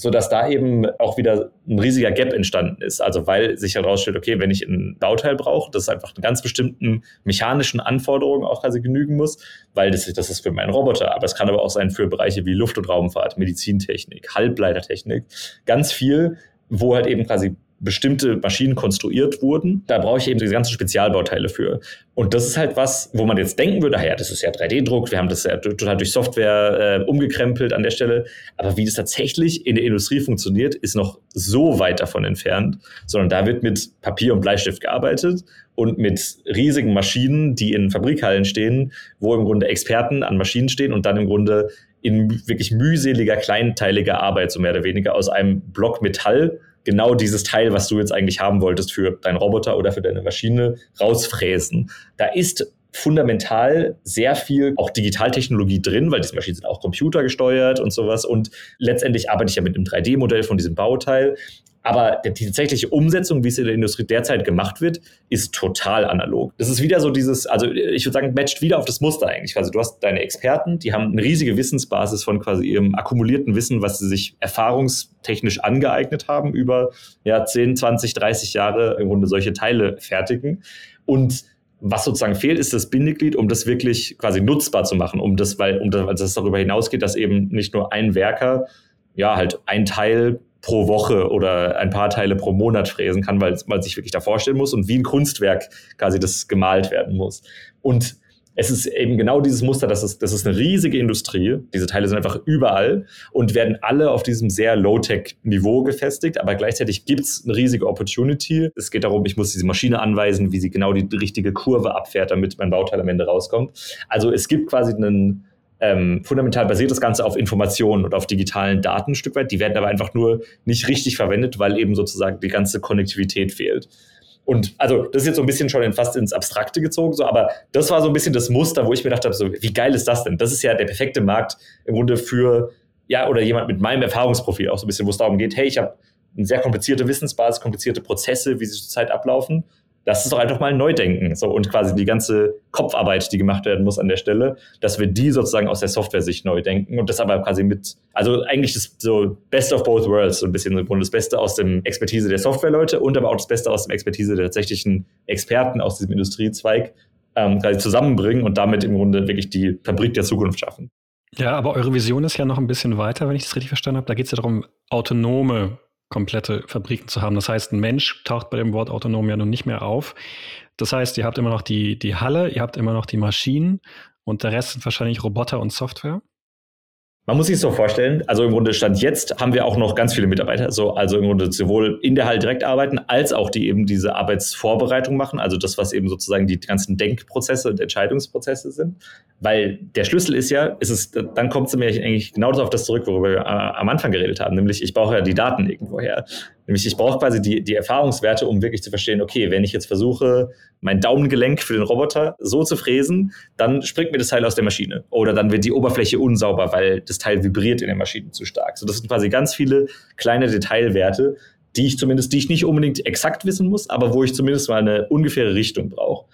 so dass da eben auch wieder ein riesiger Gap entstanden ist. Also weil sich herausstellt, okay, wenn ich ein Bauteil brauche, das einfach einen ganz bestimmten mechanischen Anforderungen auch quasi genügen muss, weil das, das ist für meinen Roboter, aber es kann aber auch sein für Bereiche wie Luft- und Raumfahrt, Medizintechnik, Halbleitertechnik, ganz viel, wo halt eben quasi bestimmte Maschinen konstruiert wurden. Da brauche ich eben diese ganzen Spezialbauteile für. Und das ist halt was, wo man jetzt denken würde, ja, das ist ja 3D-Druck, wir haben das ja total durch Software äh, umgekrempelt an der Stelle. Aber wie das tatsächlich in der Industrie funktioniert, ist noch so weit davon entfernt, sondern da wird mit Papier und Bleistift gearbeitet und mit riesigen Maschinen, die in Fabrikhallen stehen, wo im Grunde Experten an Maschinen stehen und dann im Grunde in wirklich mühseliger, kleinteiliger Arbeit, so mehr oder weniger aus einem Block Metall genau dieses Teil, was du jetzt eigentlich haben wolltest für deinen Roboter oder für deine Maschine, rausfräsen. Da ist fundamental sehr viel auch Digitaltechnologie drin, weil diese Maschinen sind auch computergesteuert und sowas. Und letztendlich arbeite ich ja mit einem 3D-Modell von diesem Bauteil. Aber die tatsächliche Umsetzung, wie es in der Industrie derzeit gemacht wird, ist total analog. Das ist wieder so dieses, also ich würde sagen, matcht wieder auf das Muster eigentlich. Also du hast deine Experten, die haben eine riesige Wissensbasis von quasi ihrem akkumulierten Wissen, was sie sich erfahrungstechnisch angeeignet haben, über ja, 10, 20, 30 Jahre im Grunde solche Teile fertigen. Und was sozusagen fehlt, ist das Bindeglied, um das wirklich quasi nutzbar zu machen, um das, weil, um das, weil das darüber hinausgeht, dass eben nicht nur ein Werker ja halt ein Teil pro Woche oder ein paar Teile pro Monat fräsen kann, weil man sich wirklich da vorstellen muss und wie ein Kunstwerk quasi das gemalt werden muss. Und es ist eben genau dieses Muster, das ist, das ist eine riesige Industrie. Diese Teile sind einfach überall und werden alle auf diesem sehr Low-Tech-Niveau gefestigt, aber gleichzeitig gibt es eine riesige Opportunity. Es geht darum, ich muss diese Maschine anweisen, wie sie genau die richtige Kurve abfährt, damit mein Bauteil am Ende rauskommt. Also es gibt quasi einen, ähm, fundamental basiert das Ganze auf Informationen und auf digitalen Daten ein Stück weit. Die werden aber einfach nur nicht richtig verwendet, weil eben sozusagen die ganze Konnektivität fehlt. Und also das ist jetzt so ein bisschen schon fast ins Abstrakte gezogen, so, aber das war so ein bisschen das Muster, wo ich mir gedacht habe, so, wie geil ist das denn? Das ist ja der perfekte Markt im Grunde für, ja, oder jemand mit meinem Erfahrungsprofil auch so ein bisschen, wo es darum geht, hey, ich habe eine sehr komplizierte Wissensbasis, komplizierte Prozesse, wie sie zurzeit ablaufen lass es doch einfach mal neu denken. So, und quasi die ganze Kopfarbeit, die gemacht werden muss an der Stelle, dass wir die sozusagen aus der Software-Sicht neu denken und das aber quasi mit, also eigentlich das so Best of both worlds, so ein bisschen im das Beste aus dem Expertise der Software-Leute und aber auch das Beste aus dem Expertise der tatsächlichen Experten aus diesem Industriezweig ähm, quasi zusammenbringen und damit im Grunde wirklich die Fabrik der Zukunft schaffen. Ja, aber eure Vision ist ja noch ein bisschen weiter, wenn ich das richtig verstanden habe. Da geht es ja darum, autonome komplette Fabriken zu haben. Das heißt, ein Mensch taucht bei dem Wort autonom ja nun nicht mehr auf. Das heißt, ihr habt immer noch die, die Halle, ihr habt immer noch die Maschinen und der Rest sind wahrscheinlich Roboter und Software. Man muss sich so vorstellen, also im Grunde Stand jetzt haben wir auch noch ganz viele Mitarbeiter, so, also im Grunde sowohl in der Halle direkt arbeiten, als auch die eben diese Arbeitsvorbereitung machen, also das, was eben sozusagen die ganzen Denkprozesse und Entscheidungsprozesse sind. Weil der Schlüssel ist ja, ist es, dann kommt es mir eigentlich genau auf das zurück, worüber wir äh, am Anfang geredet haben, nämlich ich brauche ja die Daten irgendwo her. Nämlich ich brauche quasi die, die Erfahrungswerte, um wirklich zu verstehen, okay, wenn ich jetzt versuche, mein Daumengelenk für den Roboter so zu fräsen, dann springt mir das Teil aus der Maschine. Oder dann wird die Oberfläche unsauber, weil das Teil vibriert in der Maschine zu stark. So, das sind quasi ganz viele kleine Detailwerte, die ich zumindest, die ich nicht unbedingt exakt wissen muss, aber wo ich zumindest mal eine ungefähre Richtung brauche.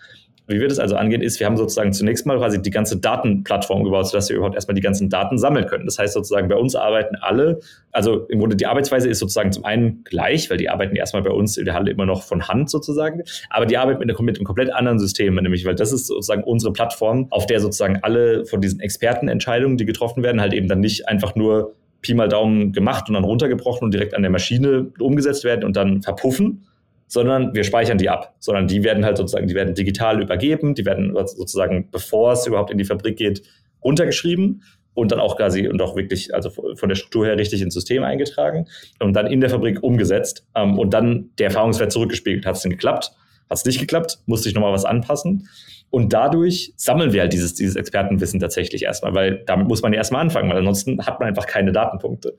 Wie wir das also angehen, ist, wir haben sozusagen zunächst mal quasi die ganze Datenplattform gebaut, sodass wir überhaupt erstmal die ganzen Daten sammeln können. Das heißt sozusagen, bei uns arbeiten alle, also im Grunde die Arbeitsweise ist sozusagen zum einen gleich, weil die arbeiten erstmal bei uns in der Halle immer noch von Hand sozusagen, aber die arbeiten mit, mit einem komplett anderen System, nämlich, weil das ist sozusagen unsere Plattform, auf der sozusagen alle von diesen Expertenentscheidungen, die getroffen werden, halt eben dann nicht einfach nur Pi mal Daumen gemacht und dann runtergebrochen und direkt an der Maschine umgesetzt werden und dann verpuffen, sondern wir speichern die ab, sondern die werden halt sozusagen, die werden digital übergeben, die werden sozusagen, bevor es überhaupt in die Fabrik geht, runtergeschrieben und dann auch quasi und auch wirklich, also von der Struktur her richtig ins System eingetragen und dann in der Fabrik umgesetzt ähm, und dann der Erfahrungswert zurückgespiegelt. Hat es denn geklappt? Hat es nicht geklappt? Musste ich nochmal was anpassen? Und dadurch sammeln wir halt dieses, dieses Expertenwissen tatsächlich erstmal, weil damit muss man ja erstmal anfangen, weil ansonsten hat man einfach keine Datenpunkte.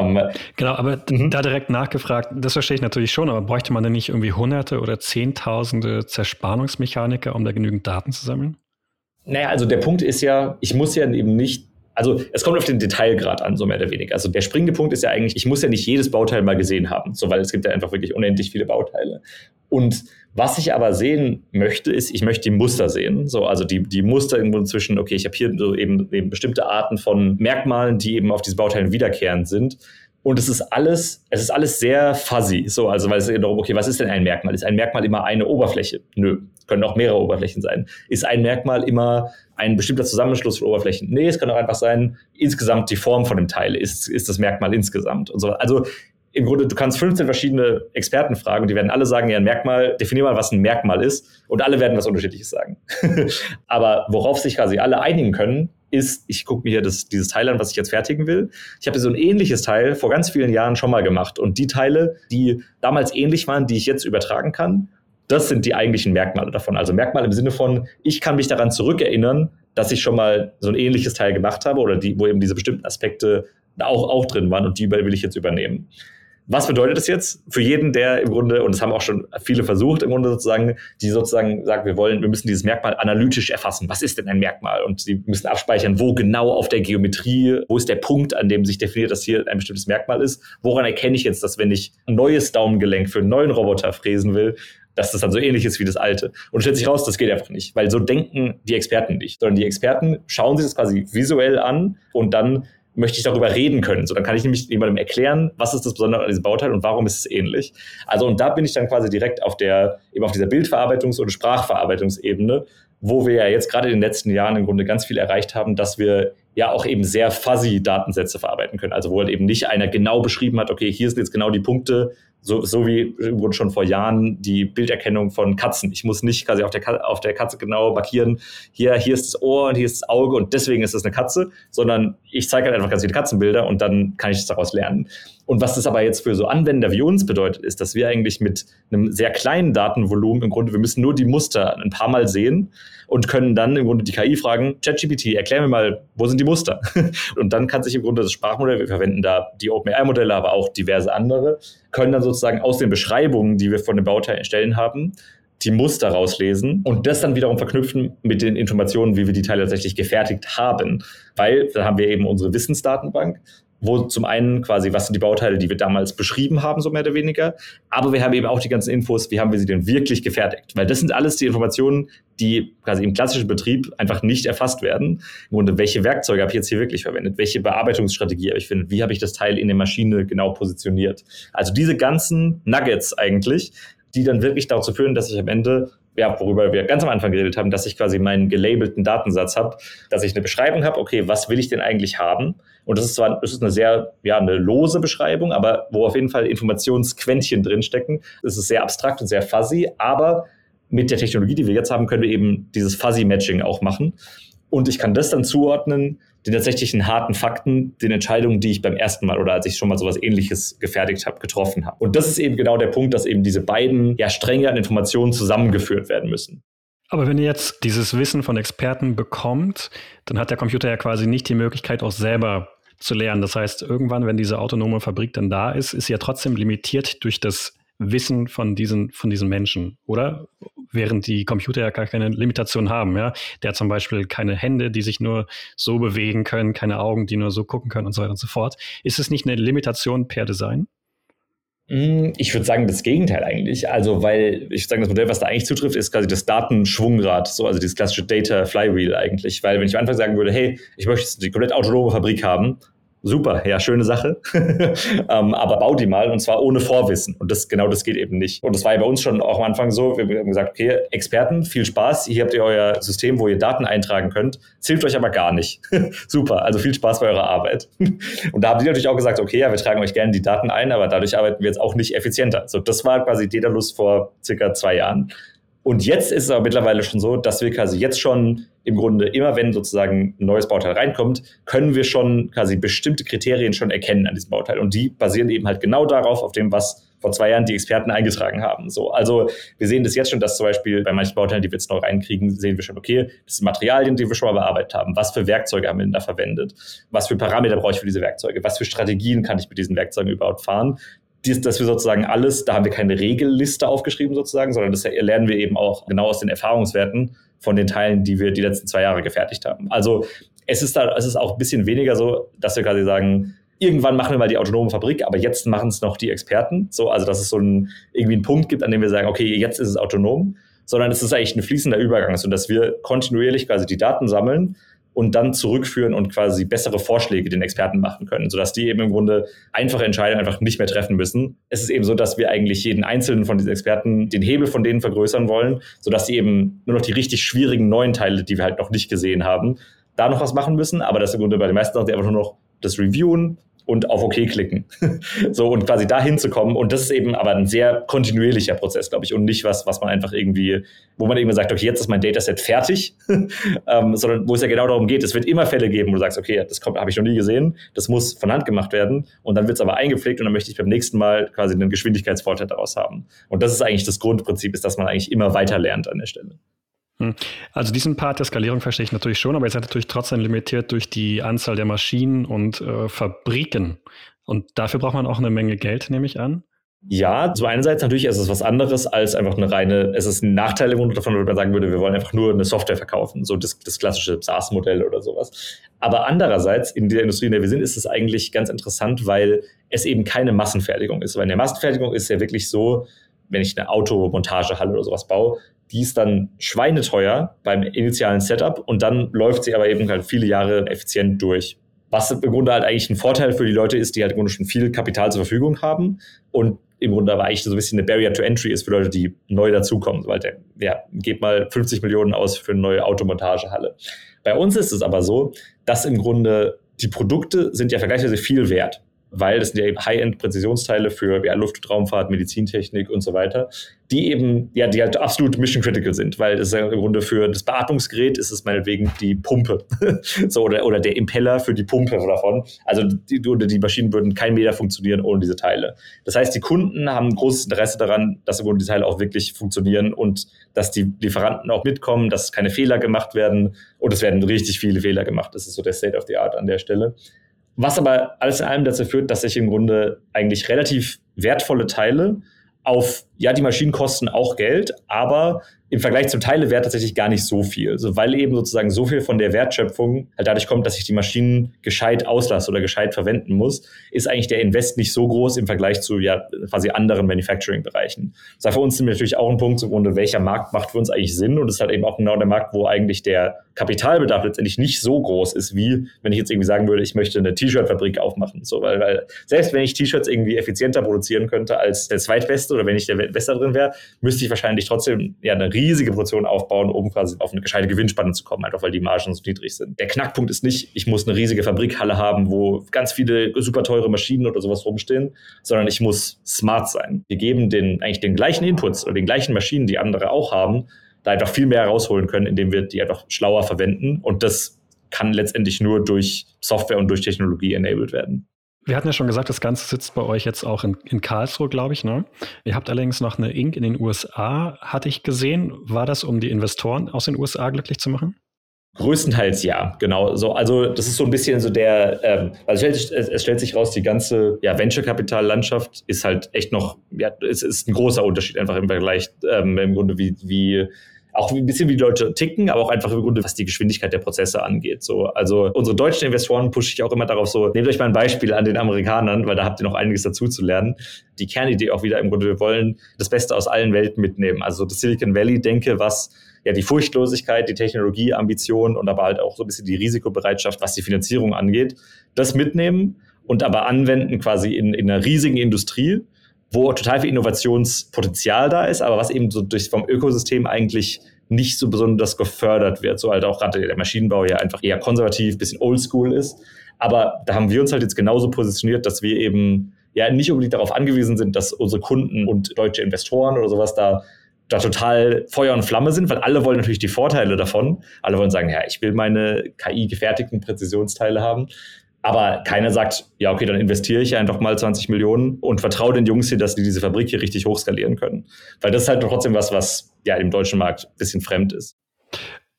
Ähm, genau, aber mhm. da direkt nachgefragt, das verstehe ich natürlich schon, aber bräuchte man denn nicht irgendwie Hunderte oder Zehntausende Zerspannungsmechaniker, um da genügend Daten zu sammeln? Naja, also der Punkt ist ja, ich muss ja eben nicht also es kommt auf den Detailgrad an, so mehr oder weniger. Also der springende Punkt ist ja eigentlich, ich muss ja nicht jedes Bauteil mal gesehen haben, so weil es gibt ja einfach wirklich unendlich viele Bauteile. Und was ich aber sehen möchte, ist, ich möchte die Muster sehen. So, also die, die Muster irgendwo zwischen, okay, ich habe hier so eben, eben bestimmte Arten von Merkmalen, die eben auf diesen Bauteilen wiederkehrend sind. Und es ist alles, es ist alles sehr fuzzy. So, also weil es geht darum, okay, was ist denn ein Merkmal? Ist ein Merkmal immer eine Oberfläche? Nö. Können auch mehrere Oberflächen sein. Ist ein Merkmal immer ein bestimmter Zusammenschluss von Oberflächen? Nee, es kann auch einfach sein, insgesamt die Form von dem Teil ist, ist das Merkmal insgesamt und so. Also im Grunde, du kannst 15 verschiedene Experten fragen und die werden alle sagen, ja, ein Merkmal, definier mal, was ein Merkmal ist. Und alle werden was Unterschiedliches sagen. [LAUGHS] Aber worauf sich quasi alle einigen können, ist, ich gucke mir hier das, dieses Teil an, was ich jetzt fertigen will. Ich habe so ein ähnliches Teil vor ganz vielen Jahren schon mal gemacht. Und die Teile, die damals ähnlich waren, die ich jetzt übertragen kann, das sind die eigentlichen Merkmale davon. Also Merkmale im Sinne von, ich kann mich daran zurückerinnern, dass ich schon mal so ein ähnliches Teil gemacht habe oder die, wo eben diese bestimmten Aspekte auch, auch drin waren und die will ich jetzt übernehmen. Was bedeutet das jetzt für jeden, der im Grunde, und das haben auch schon viele versucht, im Grunde sozusagen, die sozusagen sagen, wir wollen, wir müssen dieses Merkmal analytisch erfassen. Was ist denn ein Merkmal? Und sie müssen abspeichern, wo genau auf der Geometrie, wo ist der Punkt, an dem sich definiert, dass hier ein bestimmtes Merkmal ist? Woran erkenne ich jetzt, dass wenn ich ein neues Daumengelenk für einen neuen Roboter fräsen will, dass das dann so ähnlich ist wie das alte. Und stellt sich raus, das geht einfach nicht, weil so denken die Experten nicht, sondern die Experten schauen sich das quasi visuell an und dann möchte ich darüber reden können. So, dann kann ich nämlich jemandem erklären, was ist das Besondere an diesem Bauteil und warum ist es ähnlich. Also, und da bin ich dann quasi direkt auf der, eben auf dieser Bildverarbeitungs- oder Sprachverarbeitungsebene, wo wir ja jetzt gerade in den letzten Jahren im Grunde ganz viel erreicht haben, dass wir ja auch eben sehr fuzzy Datensätze verarbeiten können. Also wo halt eben nicht einer genau beschrieben hat, okay, hier sind jetzt genau die Punkte, so, so wie wurde schon vor Jahren die Bilderkennung von Katzen. Ich muss nicht quasi auf der, auf der Katze genau markieren, hier, hier ist das Ohr und hier ist das Auge und deswegen ist das eine Katze, sondern ich zeige halt einfach ganz viele Katzenbilder und dann kann ich das daraus lernen. Und was das aber jetzt für so Anwender wie uns bedeutet, ist, dass wir eigentlich mit einem sehr kleinen Datenvolumen im Grunde, wir müssen nur die Muster ein paar Mal sehen und können dann im Grunde die KI fragen, ChatGPT, erklär mir mal, wo sind die Muster? [LAUGHS] und dann kann sich im Grunde das Sprachmodell, wir verwenden da die OpenAI-Modelle, aber auch diverse andere, können dann sozusagen aus den Beschreibungen, die wir von den Bauteilen haben, die Muster rauslesen und das dann wiederum verknüpfen mit den Informationen, wie wir die Teile tatsächlich gefertigt haben. Weil da haben wir eben unsere Wissensdatenbank, wo zum einen quasi, was sind die Bauteile, die wir damals beschrieben haben, so mehr oder weniger. Aber wir haben eben auch die ganzen Infos, wie haben wir sie denn wirklich gefertigt? Weil das sind alles die Informationen, die quasi im klassischen Betrieb einfach nicht erfasst werden. Im Grunde, welche Werkzeuge habe ich jetzt hier wirklich verwendet? Welche Bearbeitungsstrategie habe ich verwendet? Wie habe ich das Teil in der Maschine genau positioniert? Also diese ganzen Nuggets eigentlich, die dann wirklich dazu führen, dass ich am Ende ja, worüber wir ganz am Anfang geredet haben, dass ich quasi meinen gelabelten Datensatz habe, dass ich eine Beschreibung habe, okay, was will ich denn eigentlich haben? Und das ist zwar das ist eine sehr, ja, eine lose Beschreibung, aber wo auf jeden Fall Informationsquäntchen drinstecken. Es ist sehr abstrakt und sehr fuzzy, aber mit der Technologie, die wir jetzt haben, können wir eben dieses Fuzzy Matching auch machen. Und ich kann das dann zuordnen, den tatsächlichen harten Fakten, den Entscheidungen, die ich beim ersten Mal oder als ich schon mal sowas ähnliches gefertigt habe, getroffen habe. Und das ist eben genau der Punkt, dass eben diese beiden ja, Stränge an Informationen zusammengeführt werden müssen. Aber wenn ihr jetzt dieses Wissen von Experten bekommt, dann hat der Computer ja quasi nicht die Möglichkeit, auch selber zu lernen. Das heißt, irgendwann, wenn diese autonome Fabrik dann da ist, ist sie ja trotzdem limitiert durch das Wissen von diesen, von diesen Menschen, oder? Während die Computer ja gar keine Limitation haben, ja. Der hat zum Beispiel keine Hände, die sich nur so bewegen können, keine Augen, die nur so gucken können und so weiter und so fort. Ist es nicht eine Limitation per Design? Hm, ich würde sagen, das Gegenteil eigentlich. Also, weil ich würde sagen, das Modell, was da eigentlich zutrifft, ist quasi das Datenschwungrad, so, also dieses klassische Data Flywheel eigentlich. Weil, wenn ich am Anfang sagen würde, hey, ich möchte die komplett autonome Fabrik haben, super, ja, schöne Sache. [LAUGHS] ähm, aber bau die mal und zwar ohne Vorwissen. Und das genau das geht eben nicht. Und das war ja bei uns schon auch am Anfang so. Wir haben gesagt, okay, Experten, viel Spaß. Hier habt ihr euer System, wo ihr Daten eintragen könnt. Zählt euch aber gar nicht. [LAUGHS] super, also viel Spaß bei eurer Arbeit. [LAUGHS] und da haben die natürlich auch gesagt, okay, ja, wir tragen euch gerne die Daten ein, aber dadurch arbeiten wir jetzt auch nicht effizienter. So, das war quasi Dedalus vor circa zwei Jahren. Und jetzt ist es aber mittlerweile schon so, dass wir quasi jetzt schon im Grunde immer, wenn sozusagen ein neues Bauteil reinkommt, können wir schon quasi bestimmte Kriterien schon erkennen an diesem Bauteil. Und die basieren eben halt genau darauf, auf dem, was vor zwei Jahren die Experten eingetragen haben. So, also wir sehen das jetzt schon, dass zum Beispiel bei manchen Bauteilen, die wir jetzt neu reinkriegen, sehen wir schon, okay, das sind Materialien, die wir schon mal bearbeitet haben. Was für Werkzeuge haben wir denn da verwendet? Was für Parameter brauche ich für diese Werkzeuge? Was für Strategien kann ich mit diesen Werkzeugen überhaupt fahren? Dies, dass wir sozusagen alles, da haben wir keine Regelliste aufgeschrieben sozusagen, sondern das lernen wir eben auch genau aus den Erfahrungswerten von den Teilen, die wir die letzten zwei Jahre gefertigt haben. Also es ist da, es ist auch ein bisschen weniger so, dass wir quasi sagen, irgendwann machen wir mal die autonome Fabrik, aber jetzt machen es noch die Experten. So, also dass es so ein, irgendwie einen Punkt gibt, an dem wir sagen, okay, jetzt ist es autonom, sondern es ist eigentlich ein fließender Übergang, so dass wir kontinuierlich quasi die Daten sammeln und dann zurückführen und quasi bessere Vorschläge den Experten machen können, sodass die eben im Grunde einfache Entscheidungen einfach nicht mehr treffen müssen. Es ist eben so, dass wir eigentlich jeden einzelnen von diesen Experten den Hebel von denen vergrößern wollen, sodass sie eben nur noch die richtig schwierigen neuen Teile, die wir halt noch nicht gesehen haben, da noch was machen müssen, aber das im Grunde bei den meisten Sachen einfach nur noch das Reviewen, und auf OK klicken. [LAUGHS] so und quasi dahin zu kommen. Und das ist eben aber ein sehr kontinuierlicher Prozess, glaube ich, und nicht was, was man einfach irgendwie, wo man eben sagt, okay, jetzt ist mein Dataset fertig, [LAUGHS] ähm, sondern wo es ja genau darum geht, es wird immer Fälle geben, wo du sagst, okay, das habe ich noch nie gesehen, das muss von Hand gemacht werden und dann wird es aber eingepflegt und dann möchte ich beim nächsten Mal quasi einen Geschwindigkeitsvorteil daraus haben. Und das ist eigentlich das Grundprinzip, ist, dass man eigentlich immer weiter lernt an der Stelle. Hm. Also diesen Part der Skalierung verstehe ich natürlich schon, aber ihr seid natürlich trotzdem limitiert durch die Anzahl der Maschinen und äh, Fabriken. Und dafür braucht man auch eine Menge Geld, nehme ich an. Ja, zu einerseits natürlich ist es was anderes als einfach eine reine, es ist ein Nachteil im davon, wenn man sagen würde, wir wollen einfach nur eine Software verkaufen, so das, das klassische SaaS-Modell oder sowas. Aber andererseits, in der Industrie, in der wir sind, ist es eigentlich ganz interessant, weil es eben keine Massenfertigung ist. Weil in der Massenfertigung ist ja wirklich so, wenn ich eine Automontagehalle oder sowas baue, die ist dann schweineteuer beim initialen Setup und dann läuft sie aber eben halt viele Jahre effizient durch. Was im Grunde halt eigentlich ein Vorteil für die Leute ist, die halt im Grunde schon viel Kapital zur Verfügung haben und im Grunde aber eigentlich so ein bisschen eine Barrier to Entry ist für Leute, die neu dazukommen. Weil der, ja, geht mal 50 Millionen aus für eine neue Automontagehalle. Bei uns ist es aber so, dass im Grunde die Produkte sind ja vergleichsweise viel wert weil das sind ja eben High-End-Präzisionsteile für ja, Luft- und Raumfahrt, Medizintechnik und so weiter, die eben, ja, die halt absolut mission critical sind, weil das ist ja im Grunde für das Beatmungsgerät ist es meinetwegen die Pumpe. [LAUGHS] so, oder, oder der Impeller für die Pumpe davon. Also die, die Maschinen würden kein Meter funktionieren ohne diese Teile. Das heißt, die Kunden haben ein großes Interesse daran, dass im Grunde die Teile auch wirklich funktionieren und dass die Lieferanten auch mitkommen, dass keine Fehler gemacht werden. Und es werden richtig viele Fehler gemacht. Das ist so der State of the Art an der Stelle. Was aber alles in allem dazu führt, dass ich im Grunde eigentlich relativ wertvolle Teile auf, ja, die Maschinen kosten auch Geld, aber im Vergleich zum Teilewert tatsächlich gar nicht so viel. Also weil eben sozusagen so viel von der Wertschöpfung halt dadurch kommt, dass ich die Maschinen gescheit auslasse oder gescheit verwenden muss, ist eigentlich der Invest nicht so groß im Vergleich zu ja quasi anderen Manufacturing-Bereichen. Das war für uns natürlich auch ein Punkt, Grunde, welcher Markt macht für uns eigentlich Sinn? Und es ist halt eben auch genau der Markt, wo eigentlich der Kapitalbedarf letztendlich nicht so groß ist, wie wenn ich jetzt irgendwie sagen würde, ich möchte eine T-Shirt-Fabrik aufmachen. So, weil, weil selbst wenn ich T-Shirts irgendwie effizienter produzieren könnte als der Zweitbeste oder wenn ich der Beste drin wäre, müsste ich wahrscheinlich trotzdem ja eine riesige Portion aufbauen, um quasi auf eine gescheite Gewinnspanne zu kommen, einfach weil die Margen so niedrig sind. Der Knackpunkt ist nicht, ich muss eine riesige Fabrikhalle haben, wo ganz viele super teure Maschinen oder sowas rumstehen, sondern ich muss smart sein. Wir geben den, eigentlich den gleichen Inputs oder den gleichen Maschinen, die andere auch haben, da einfach viel mehr rausholen können, indem wir die einfach schlauer verwenden. Und das kann letztendlich nur durch Software und durch Technologie enabled werden. Wir hatten ja schon gesagt, das Ganze sitzt bei euch jetzt auch in, in Karlsruhe, glaube ich. Ne? Ihr habt allerdings noch eine Inc. in den USA, hatte ich gesehen. War das, um die Investoren aus den USA glücklich zu machen? Größtenteils ja, genau. So, also das ist so ein bisschen so der, ähm, also es, es, stellt sich raus, die ganze ja, Venture-Kapital-Landschaft ist halt echt noch, ja, es ist ein großer Unterschied einfach im Vergleich ähm, im Grunde, wie, wie auch ein bisschen wie die Leute ticken, aber auch einfach im Grunde, was die Geschwindigkeit der Prozesse angeht. So, also unsere deutschen Investoren pushe ich auch immer darauf so, nehmt euch mal ein Beispiel an den Amerikanern, weil da habt ihr noch einiges dazu zu lernen. Die Kernidee auch wieder im Grunde, wir wollen das Beste aus allen Welten mitnehmen. Also das Silicon Valley denke, was ja die Furchtlosigkeit, die Technologieambition und aber halt auch so ein bisschen die Risikobereitschaft, was die Finanzierung angeht, das mitnehmen und aber anwenden quasi in, in einer riesigen Industrie, wo total viel Innovationspotenzial da ist, aber was eben so durch vom Ökosystem eigentlich nicht so besonders gefördert wird. So halt auch gerade der Maschinenbau ja einfach eher konservativ, bisschen oldschool ist. Aber da haben wir uns halt jetzt genauso positioniert, dass wir eben ja nicht unbedingt darauf angewiesen sind, dass unsere Kunden und deutsche Investoren oder sowas da da total Feuer und Flamme sind, weil alle wollen natürlich die Vorteile davon. Alle wollen sagen, ja, ich will meine KI-gefertigten Präzisionsteile haben. Aber keiner sagt, ja, okay, dann investiere ich einfach mal 20 Millionen und vertraue den Jungs hier, dass die diese Fabrik hier richtig hochskalieren können. Weil das ist halt trotzdem was, was ja im deutschen Markt ein bisschen fremd ist.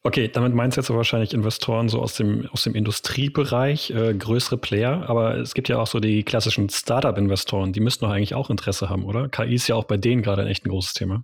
Okay, damit meinst du jetzt wahrscheinlich Investoren so aus dem, aus dem Industriebereich, äh, größere Player, aber es gibt ja auch so die klassischen Startup-Investoren, die müssten doch eigentlich auch Interesse haben, oder? KI ist ja auch bei denen gerade ein echt ein großes Thema.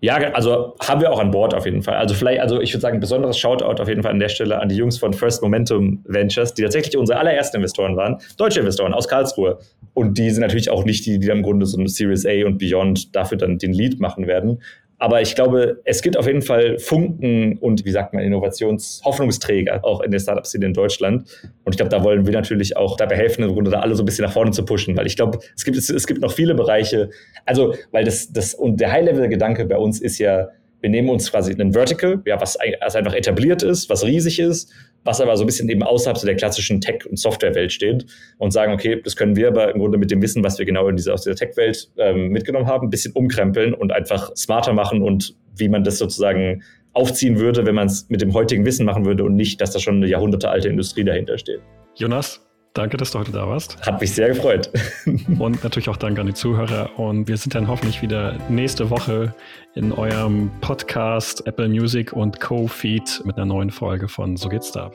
Ja, also haben wir auch an Bord auf jeden Fall. Also vielleicht, also ich würde sagen, besonderes Shoutout auf jeden Fall an der Stelle an die Jungs von First Momentum Ventures, die tatsächlich unsere allerersten Investoren waren, deutsche Investoren aus Karlsruhe. Und die sind natürlich auch nicht die, die dann im Grunde so eine Series A und Beyond dafür dann den Lead machen werden. Aber ich glaube, es gibt auf jeden Fall Funken und, wie sagt man, Innovationshoffnungsträger auch in der Startup-Szene in Deutschland. Und ich glaube, da wollen wir natürlich auch dabei helfen, im Grunde da alle so ein bisschen nach vorne zu pushen, weil ich glaube, es gibt, es, es gibt noch viele Bereiche. Also, weil das, das, und der High-Level-Gedanke bei uns ist ja, wir nehmen uns quasi einen Vertical, ja, was, was einfach etabliert ist, was riesig ist, was aber so ein bisschen eben außerhalb so der klassischen Tech- und Softwarewelt steht und sagen, okay, das können wir aber im Grunde mit dem Wissen, was wir genau in dieser, aus dieser Tech-Welt ähm, mitgenommen haben, ein bisschen umkrempeln und einfach smarter machen und wie man das sozusagen aufziehen würde, wenn man es mit dem heutigen Wissen machen würde und nicht, dass da schon eine jahrhundertealte Industrie dahinter steht. Jonas, Danke, dass du heute da warst. Hat mich sehr gefreut. [LAUGHS] Und natürlich auch danke an die Zuhörer. Und wir sind dann hoffentlich wieder nächste Woche in eurem Podcast Apple Music und Co-Feed mit einer neuen Folge von So geht's da.